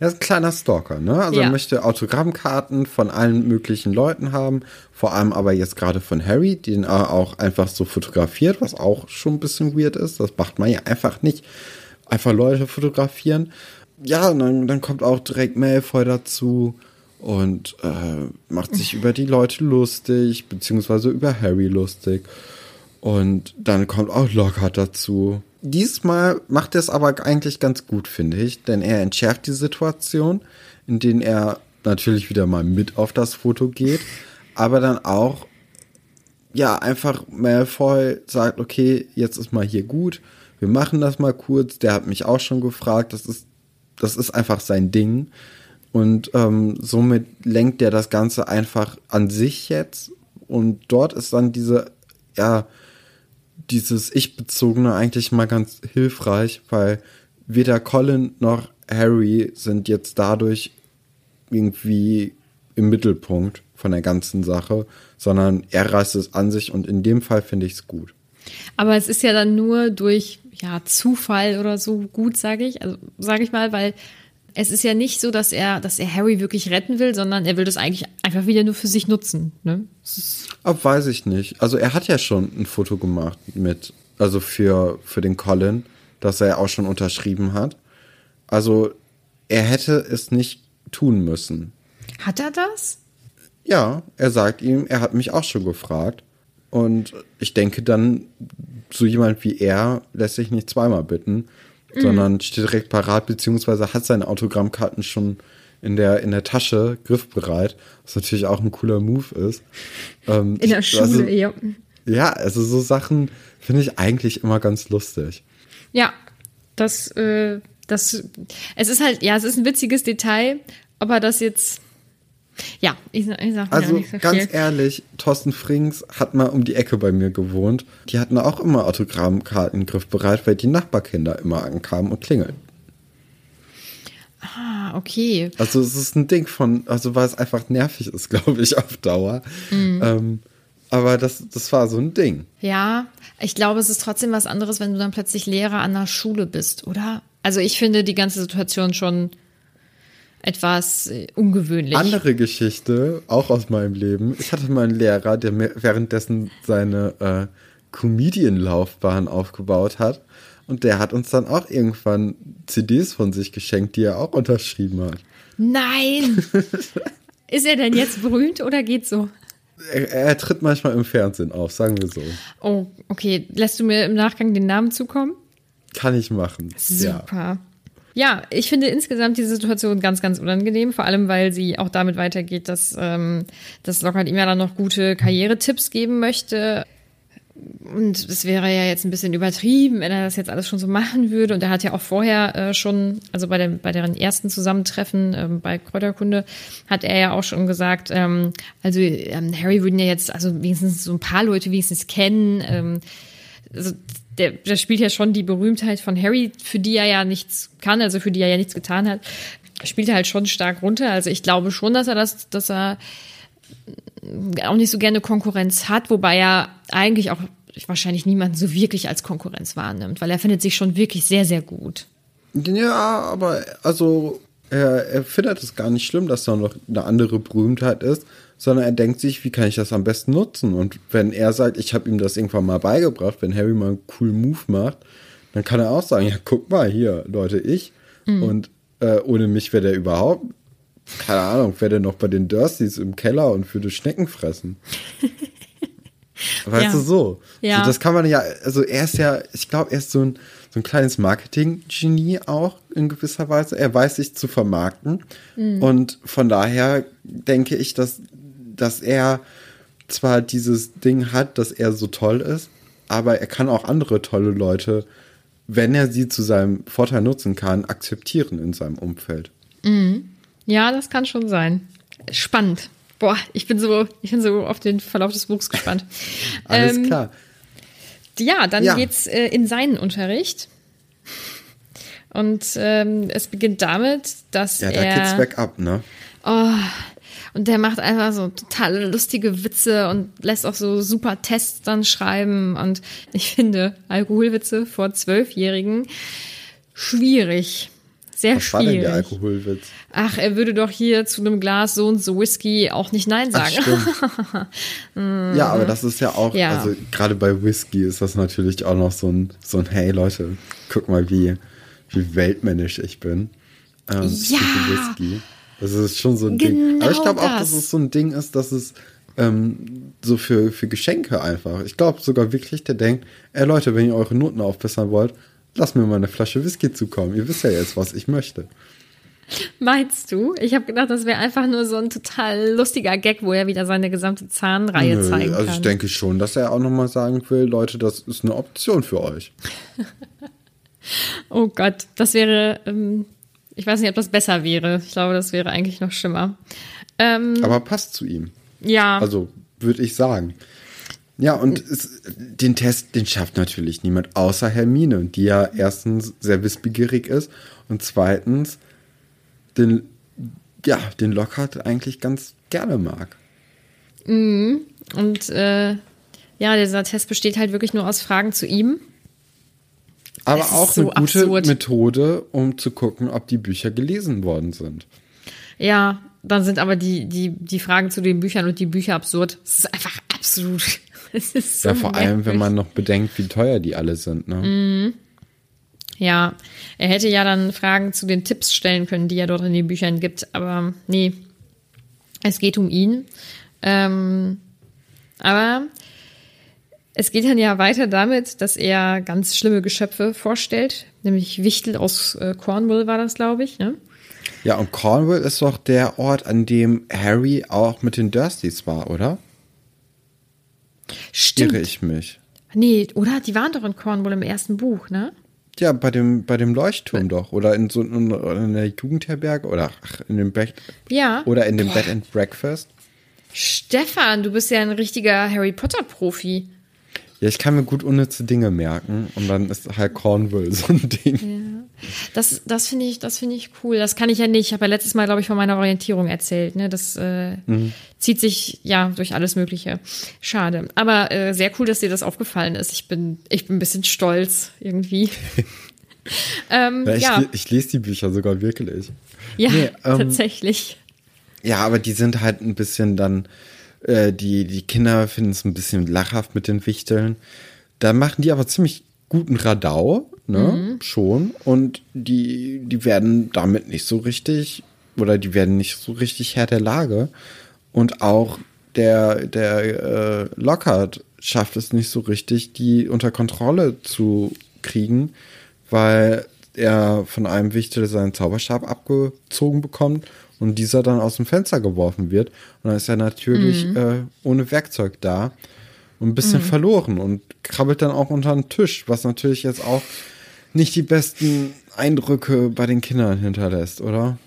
Er ist ein kleiner Stalker, ne? Also Ja. er möchte Autogrammkarten von allen möglichen Leuten haben, vor allem aber jetzt gerade von Harry, den er auch einfach so fotografiert, was auch schon ein bisschen weird ist. Das macht man ja einfach nicht. Einfach Leute fotografieren. Ja, und dann, dann kommt auch direkt Malfoy dazu und äh, macht sich über die Leute lustig, beziehungsweise über Harry lustig. Und dann kommt auch Lockhart dazu. Diesmal macht er es aber eigentlich ganz gut, finde ich, denn er entschärft die Situation, in denen er natürlich wieder mal mit auf das Foto geht, aber dann auch, ja, einfach Malfoy sagt, okay, jetzt ist mal hier gut, wir machen das mal kurz, der hat mich auch schon gefragt, das ist, das ist einfach sein Ding. Und ähm, somit lenkt er das Ganze einfach an sich jetzt. Und dort ist dann diese, ja, dieses Ich-Bezogene eigentlich mal ganz hilfreich, weil weder Colin noch Harry sind jetzt dadurch irgendwie im Mittelpunkt von der ganzen Sache, sondern er reißt es an sich und in dem Fall finde ich es gut. Aber es ist ja dann nur durch ja, Zufall oder so gut, sage ich. Also sage ich mal, weil es ist ja nicht so, dass er, dass er Harry wirklich retten will, sondern er will das eigentlich einfach wieder nur für sich nutzen. Ne? Ab weiß ich nicht. Also er hat ja schon ein Foto gemacht mit, also für, für den Colin, das er auch schon unterschrieben hat. Also er hätte es nicht tun müssen. hat er das? Ja, er sagt ihm, er hat mich auch schon gefragt. Und ich denke dann, so jemand wie er lässt sich nicht zweimal bitten, sondern steht direkt parat, beziehungsweise hat seine Autogrammkarten schon in der, in der Tasche, griffbereit, was natürlich auch ein cooler Move ist. Ähm, In der Schule, also, ja. Ja, also so Sachen finde ich eigentlich immer ganz lustig. Ja, das, äh, das, es ist halt, ja, es ist ein witziges Detail, aber das jetzt, ja, ich, ich sag Also nicht so ganz viel. ehrlich, Thorsten Frings hat mal um die Ecke bei mir gewohnt. Die hatten auch immer Autogrammkarten griffbereit, weil die Nachbarkinder immer ankamen und klingeln. Ah, okay. Also es ist ein Ding von, also weil es einfach nervig ist, glaube ich, auf Dauer. Mhm. Ähm, aber das, das war so ein Ding. Ja, ich glaube, es ist trotzdem was anderes, wenn du dann plötzlich Lehrer an der Schule bist, oder? Also ich finde die ganze Situation schon etwas äh, ungewöhnlich. Andere Geschichte, auch aus meinem Leben. Ich hatte mal einen Lehrer, der währenddessen seine äh, Comedian-Laufbahn aufgebaut hat. Und der hat uns dann auch irgendwann CDs von sich geschenkt, die er auch unterschrieben hat. Nein! ist er denn jetzt berühmt oder geht so? Er, er tritt manchmal im Fernsehen auf, sagen wir so. Oh, okay. Lässt du mir im Nachgang den Namen zukommen? Kann ich machen. Super. Ja, ich finde insgesamt die Situation ganz, ganz unangenehm, vor allem weil sie auch damit weitergeht, dass, ähm, dass Lockhart ihm ja dann noch gute Karrieretipps geben möchte. Und es wäre ja jetzt ein bisschen übertrieben, wenn er das jetzt alles schon so machen würde. Und er hat ja auch vorher äh, schon, also bei, dem, bei deren ersten Zusammentreffen ähm, bei Kräuterkunde, hat er ja auch schon gesagt, ähm, also ähm, Harry würden ja jetzt also wenigstens so ein paar Leute wenigstens kennen. Ähm, also der, der spielt ja schon die Berühmtheit von Harry, für die er ja nichts kann, also für die er ja nichts getan hat, spielt er halt schon stark runter. Also ich glaube schon, dass er das, dass er auch nicht so gerne Konkurrenz hat, wobei er eigentlich auch wahrscheinlich niemanden so wirklich als Konkurrenz wahrnimmt, weil er findet sich schon wirklich sehr, sehr gut. Ja, aber also er, er findet es gar nicht schlimm, dass da noch eine andere Berühmtheit ist, sondern er denkt sich, wie kann ich das am besten nutzen? Und wenn er sagt, ich habe ihm das irgendwann mal beigebracht, wenn Harry mal einen coolen Move macht, dann kann er auch sagen, ja, guck mal hier, Leute, ich. Und äh, ohne mich wäre der überhaupt, keine Ahnung, wäre der noch bei den Dursleys im Keller und würde Schnecken fressen. Weißt Ja. du so? Ja. so? Das kann man ja, also er ist ja, ich glaube, er ist so ein, so ein kleines Marketing-Genie auch in gewisser Weise. Er weiß sich zu vermarkten. Und von daher denke ich, dass, dass er zwar dieses Ding hat, dass er so toll ist, aber er kann auch andere tolle Leute, wenn er sie zu seinem Vorteil nutzen kann, akzeptieren in seinem Umfeld. Ja, das kann schon sein. Spannend. boah, ich bin so, ich bin so auf den Verlauf des Buchs gespannt. Alles Ähm, klar. Ja, dann Ja. geht's äh, in seinen Unterricht. Und ähm, es beginnt damit, dass Ja, da er. geht's weg ab, ne? Und der macht einfach so total lustige Witze und lässt auch so super Tests dann schreiben. Und ich finde Alkoholwitze vor Zwölfjährigen schwierig. Sehr Was war denn schwierig. der Alkoholwitz? Ach, er würde doch hier zu einem Glas so und so Whisky auch nicht Nein Ach, sagen. stimmt. ja, aber das ist ja auch. Ja. also gerade bei Whisky ist das natürlich auch noch so ein, so ein hey Leute, guck mal, wie, wie weltmännisch ich bin. Ähm, Ja. Whisky. Das ist schon so ein Ding. Genau Aber ich glaube auch, dass das. es so ein Ding ist, dass es ähm, so für, für Geschenke einfach. Ich glaube sogar wirklich, der denkt, ey Leute, wenn ihr eure Noten aufbessern wollt, lasst mir mal eine Flasche Whisky zukommen. Ihr wisst ja jetzt, was ich möchte. Meinst du? Ich habe gedacht, das wäre einfach nur so ein total lustiger Gag, wo er wieder seine gesamte Zahnreihe Nö, zeigen also kann. ich denke schon, dass er auch nochmal sagen will, Leute, das ist eine Option für euch. Oh Gott, das wäre, ähm, ich weiß nicht, ob das besser wäre. Ich glaube, das wäre eigentlich noch schlimmer. Ähm, Aber passt zu ihm. ja, Also würde ich sagen. Ja, und es, den Test, den schafft natürlich niemand außer Hermine, die ja erstens sehr wissbegierig ist und zweitens den, ja, den Lockhart eigentlich ganz gerne mag. und äh, ja, dieser Test besteht halt wirklich nur aus Fragen zu ihm. Aber auch so eine gute absurd. Methode, um zu gucken, ob die Bücher gelesen worden sind. Ja, dann sind aber die, die, die Fragen zu den Büchern und die Bücher absurd. Es ist einfach absolut. Es ist so ja, vor allem, wenn man noch bedenkt, wie teuer die alle sind. Ne? Mhm. Ja, er hätte ja dann Fragen zu den Tipps stellen können, die er dort in den Büchern gibt, aber nee, es geht um ihn. Ähm, aber es geht dann ja weiter damit, dass er ganz schlimme Geschöpfe vorstellt, nämlich Wichtel aus äh, Cornwall war das, glaube ich. Ne? Ja, und Cornwall ist doch der Ort, an dem Harry auch mit den Dursleys war, oder? Stimmt. Irre ich mich. Nee, oder? Die waren doch in Cornwall im ersten Buch, ne? Ja, bei dem, bei dem Leuchtturm doch. Oder in so in, in der Jugendherberge oder ach, in dem Bed Ja. oder in dem Bed and Breakfast. Stefan, du bist ja ein richtiger Harry Potter-Profi. Ja, ich kann mir gut unnütze Dinge merken und dann ist halt Cornwall so ein Ding. Das, das finde ich, das finde ich cool. Das kann ich ja nicht. Ich habe ja letztes Mal, glaube ich, von meiner Orientierung erzählt. Ne? Das äh, zieht sich ja durch alles Mögliche. Schade. Aber äh, sehr cool, dass dir das aufgefallen ist. Ich bin, ich bin ein bisschen stolz irgendwie. ähm, Ja, ich, ja, ich lese die Bücher sogar wirklich. ja, Nee, ähm, tatsächlich. Ja, aber die sind halt ein bisschen dann, äh, die, die Kinder finden es ein bisschen lachhaft mit den Wichteln. Da machen die aber ziemlich guten Radau, ne? Schon. Und die, die werden damit nicht so richtig, oder die werden nicht so richtig Herr der Lage. Und auch der, der äh, Lockhart schafft es nicht so richtig, die unter Kontrolle zu kriegen, weil er von einem Wichtel seinen Zauberstab abgezogen bekommt und dieser dann aus dem Fenster geworfen wird. Und dann ist er natürlich äh, ohne Werkzeug da und ein bisschen verloren und krabbelt dann auch unter den Tisch, was natürlich jetzt auch nicht die besten Eindrücke bei den Kindern hinterlässt, oder?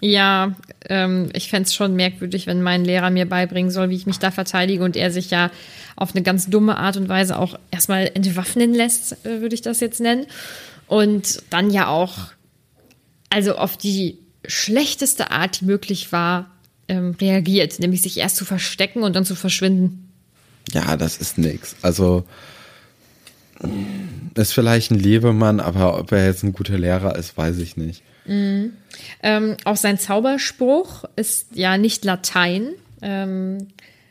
Ja, ähm, ich fänd's schon merkwürdig, wenn mein Lehrer mir beibringen soll, wie ich mich da verteidige und er sich ja auf eine ganz dumme Art und Weise auch erstmal entwaffnen lässt, äh, würde ich das jetzt nennen. Und dann ja auch, also auf die schlechteste Art, die möglich war, ähm, reagiert, nämlich sich erst zu verstecken und dann zu verschwinden. Ja, das ist nix. Also ist vielleicht ein Lebemann, aber ob er jetzt ein guter Lehrer ist, weiß ich nicht. Ähm, auch sein Zauberspruch ist ja nicht Latein. Ähm,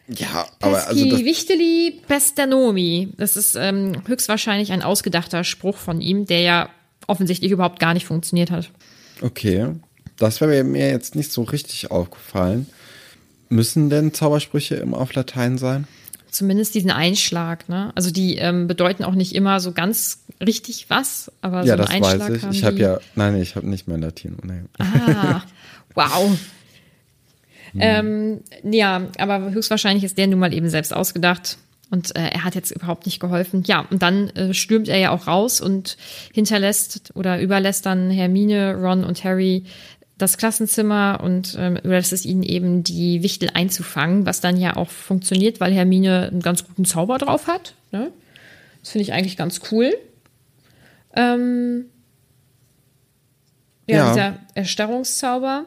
Ja, aber also Pesci das, Vichteli Pestanomi. Das ist ähm, höchstwahrscheinlich ein ausgedachter Spruch von ihm, der ja offensichtlich überhaupt gar nicht funktioniert hat. okay, das wäre mir jetzt nicht so richtig aufgefallen. Müssen denn Zaubersprüche immer auf Latein sein? Zumindest diesen Einschlag, ne? Also die ähm, bedeuten auch nicht immer so ganz richtig was, aber so ja, ein das Einschlag weiß ich. haben Ich habe ja, nein, ich habe nicht mein Latin. Nee. Ah, wow. Ähm, ja, aber höchstwahrscheinlich ist der nun mal eben selbst ausgedacht. Und äh, er hat jetzt überhaupt nicht geholfen. Ja, und dann äh, stürmt er ja auch raus und hinterlässt oder überlässt dann Hermine, Ron und Harry das Klassenzimmer und ähm, überlässt es ihnen eben, die Wichtel einzufangen, was dann ja auch funktioniert, weil Hermine einen ganz guten Zauber drauf hat. Ne? Das finde ich eigentlich ganz cool. Ähm, ja, Ja. dieser Erstarrungszauber.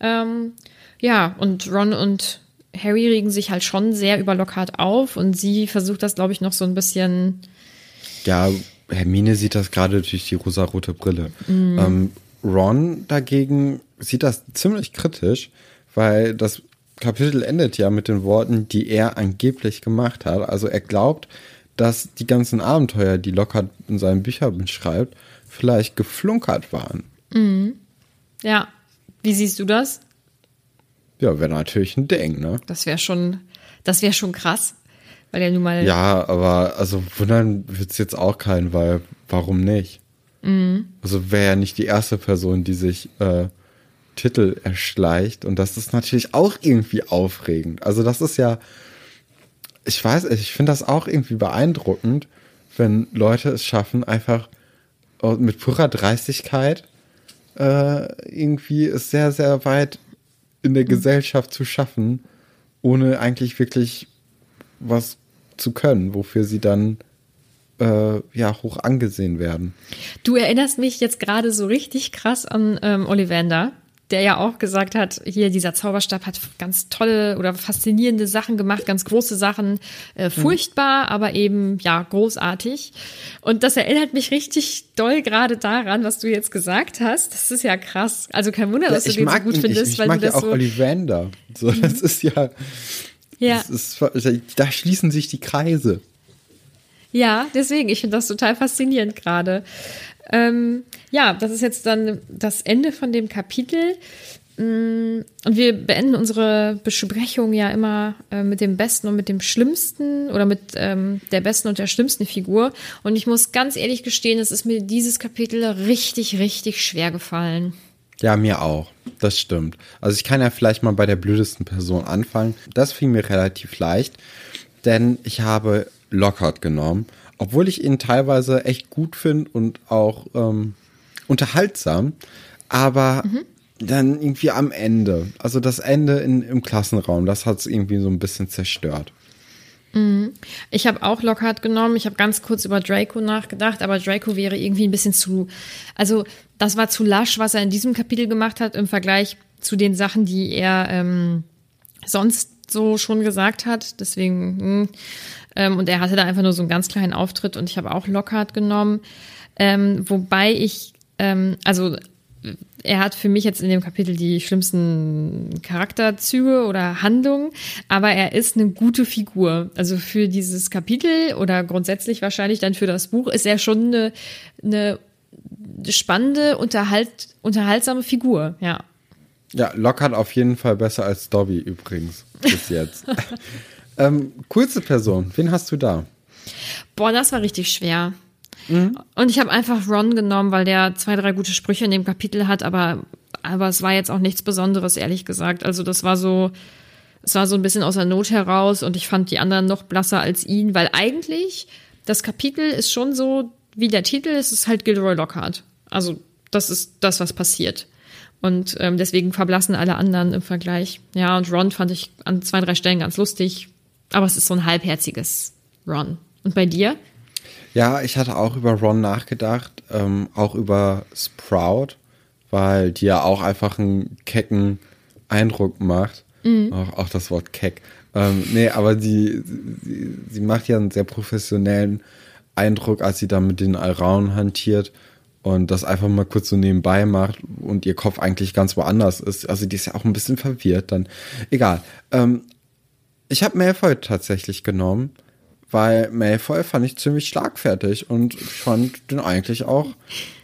Ähm, ja, und Ron und Harry regen sich halt schon sehr über Lockhart auf und sie versucht das, glaube ich, noch so ein bisschen. Ja, Hermine sieht das gerade durch die rosarote Brille. Ähm, Ron dagegen sieht das ziemlich kritisch, weil das Kapitel endet ja mit den Worten, die er angeblich gemacht hat. Also er glaubt, dass die ganzen Abenteuer, die Lockhart in seinen Büchern beschreibt, vielleicht geflunkert waren. Ja, wie siehst du das? Ja, wäre natürlich ein Ding, ne? Das wäre schon, das wäre schon krass, weil er nun mal. Ja, aber also wundern wird's jetzt auch keinen, weil warum nicht? Also wäre ja nicht die erste Person, die sich äh, Titel erschleicht und das ist natürlich auch irgendwie aufregend. Also das ist ja, ich weiß, ich finde das auch irgendwie beeindruckend, wenn Leute es schaffen, einfach äh, mit purer Dreistigkeit äh, irgendwie es sehr, sehr weit in der Gesellschaft zu schaffen, ohne eigentlich wirklich was zu können, wofür sie dann äh, ja hoch angesehen werden. Du erinnerst mich jetzt gerade so richtig krass an ähm, Ollivander, der ja auch gesagt hat, hier dieser Zauberstab hat ganz tolle oder faszinierende Sachen gemacht, ganz große Sachen, äh, furchtbar, aber eben ja großartig. Und das erinnert mich richtig doll gerade daran, was du jetzt gesagt hast. Das ist ja krass. Also kein Wunder, dass du den so gut ihn, findest, ich, ich weil mag du ja das auch so. Ollivander. So, das ist ja, ja. das ist, da schließen sich die Kreise. Ja, deswegen, ich finde das total faszinierend gerade. Ähm, ja, das ist jetzt dann das Ende von dem Kapitel. Mm, Und wir beenden unsere Besprechung ja immer äh, mit dem besten und mit dem schlimmsten oder mit ähm, der besten und der schlimmsten Figur. Und ich muss ganz ehrlich gestehen, es ist mir dieses Kapitel richtig, richtig schwer gefallen. Ja, mir auch. Das stimmt. Also ich kann ja vielleicht mal bei der blödesten Person anfangen. Das fiel mir relativ leicht, denn ich habe Lockhart genommen, obwohl ich ihn teilweise echt gut finde und auch ähm, unterhaltsam, aber dann irgendwie am Ende, also das Ende in, im Klassenraum, das hat es irgendwie so ein bisschen zerstört. Ich habe auch Lockhart genommen. Ich habe ganz kurz über Draco nachgedacht, aber Draco wäre irgendwie ein bisschen zu. Also, das war zu lasch, was er in diesem Kapitel gemacht hat, im Vergleich zu den Sachen, die er ähm, sonst so schon gesagt hat. Deswegen, hm. Ähm, und er hatte da einfach nur so einen ganz kleinen Auftritt und ich habe auch Lockhart genommen. Ähm, wobei ich, ähm, also er hat für mich jetzt in dem Kapitel die schlimmsten Charakterzüge oder Handlungen, aber er ist eine gute Figur. Also für dieses Kapitel oder grundsätzlich wahrscheinlich dann für das Buch ist er schon eine, eine spannende, unterhalt, unterhaltsame Figur, ja. Ja, Lockhart auf jeden Fall besser als Dobby übrigens bis jetzt. ähm, coolste Person, wen hast du da? Boah, das war richtig schwer. Und ich habe einfach Ron genommen, weil der zwei, drei gute Sprüche in dem Kapitel hat, aber, aber es war jetzt auch nichts Besonderes, ehrlich gesagt. Also das war so, es war so ein bisschen aus der Not heraus und ich fand die anderen noch blasser als ihn, weil eigentlich das Kapitel ist schon so, wie der Titel ist, es ist halt Gilderoy Lockhart. Also das ist das, was passiert. Und ähm, deswegen verblassen alle anderen im Vergleich. Ja, und Ron fand ich an zwei, drei Stellen ganz lustig, aber es ist so ein halbherziges Ron. Und bei dir? Ja, ich hatte auch über Ron nachgedacht, ähm, auch über Sprout, weil die ja auch einfach einen kecken Eindruck macht. Auch, auch das Wort keck. Ähm, nee, aber die, sie, sie macht ja einen sehr professionellen Eindruck, als sie da mit den Alraunen hantiert und das einfach mal kurz so nebenbei macht und ihr Kopf eigentlich ganz woanders ist. Also die ist ja auch ein bisschen verwirrt dann. Egal. Ähm, ich habe Malfoy tatsächlich genommen, weil Malfoy fand ich ziemlich schlagfertig und fand den eigentlich auch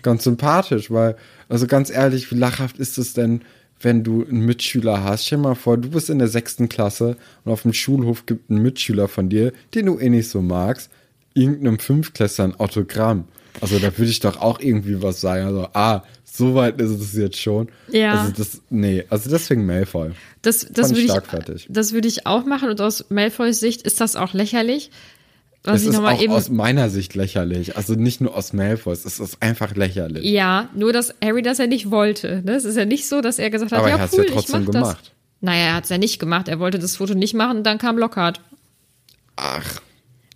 ganz sympathisch, weil, also ganz ehrlich, wie lachhaft ist es denn, wenn du einen Mitschüler hast? Stell dir mal vor, du bist in der sechsten Klasse und auf dem Schulhof gibt ein Mitschüler von dir, den du eh nicht so magst, irgendeinem Fünftklässler ein Autogramm. Also da würde ich doch auch irgendwie was sagen. Also, ah, so weit ist es jetzt schon. Ja. Also das, nee, also deswegen Malfoy. Das, das würde ich, das würde ich auch machen und aus Malfoys Sicht ist das auch lächerlich, Was es ist auch eben- aus meiner Sicht lächerlich. Also nicht nur aus Malfoys, es ist einfach lächerlich. Ja, nur dass Harry das ja nicht wollte. Ne? Es ist ja nicht so, dass er gesagt hat, Aber ja er cool, ja trotzdem ich mach gemacht. das. Naja, er hat es ja nicht gemacht. Er wollte das Foto nicht machen und dann kam Lockhart. Ach,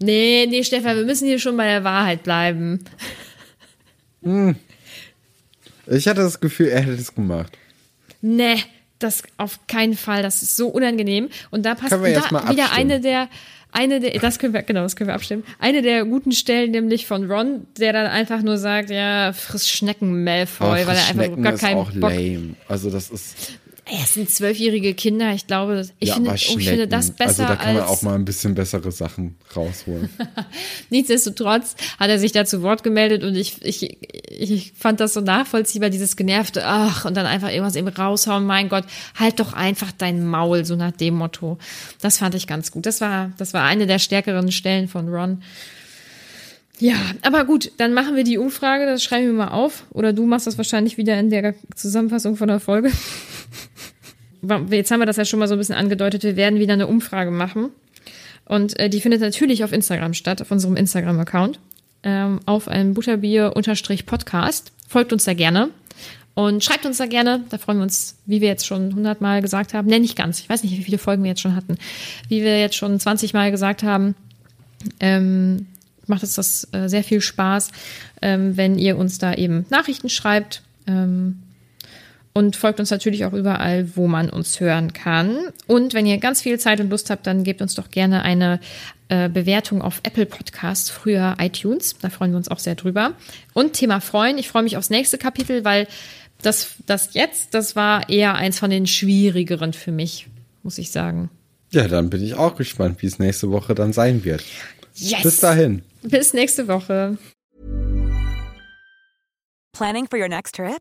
Nee, nee, Stefan, wir müssen hier schon bei der Wahrheit bleiben. ich hatte das Gefühl, er hätte es gemacht. Nee, das auf keinen Fall. Das ist so unangenehm. Und da passt da wieder abstimmen? eine der, eine der, das können wir, genau, das können wir abstimmen. Eine der guten Stellen, nämlich von Ron, der dann einfach nur sagt, ja, friss Schnecken, Malfoy, Aber weil er einfach gar ist keinen auch Bock. lame. Also das ist Es sind zwölfjährige Kinder. Ich glaube, das- ich, ja, finde, oh, ich finde das Schnecken. besser Also da kann man auch mal ein bisschen bessere Sachen rausholen. Nichtsdestotrotz hat er sich da zu Wort gemeldet und ich, ich, ich fand das so nachvollziehbar, dieses genervte, ach, und dann einfach irgendwas eben raushauen, mein Gott, halt doch einfach dein Maul, so nach dem Motto. Das fand ich ganz gut. Das war, das war eine der stärkeren Stellen von Ron. Ja, aber gut, dann machen wir die Umfrage, das schreiben wir mal auf. Oder du machst das wahrscheinlich wieder in der Zusammenfassung von der Folge. Jetzt haben wir das ja schon mal so ein bisschen angedeutet, wir werden wieder eine Umfrage machen. Und äh, die findet natürlich auf Instagram statt, auf unserem Instagram-Account. Ähm, auf einem Butterbier-Podcast. Folgt uns da gerne. Und schreibt uns da gerne. Da freuen wir uns, wie wir jetzt schon hundertmal gesagt haben. Ne, nicht ganz. Ich weiß nicht, wie viele Folgen wir jetzt schon hatten. Wie wir jetzt schon 20 Mal gesagt haben. Ähm, macht uns das äh, sehr viel Spaß, ähm, wenn ihr uns da eben Nachrichten schreibt. Ähm, und folgt uns natürlich auch überall, wo man uns hören kann. Und wenn ihr ganz viel Zeit und Lust habt, dann gebt uns doch gerne eine äh, Bewertung auf Apple Podcasts, früher iTunes. Da freuen wir uns auch sehr drüber. Und Thema Freuen. Ich freue mich aufs nächste Kapitel, weil das, das jetzt, das war eher eins von den schwierigeren für mich, muss ich sagen. Ja, dann bin ich auch gespannt, wie es nächste Woche dann sein wird. Yes! Bis dahin. Bis nächste Woche. Planning for your next trip?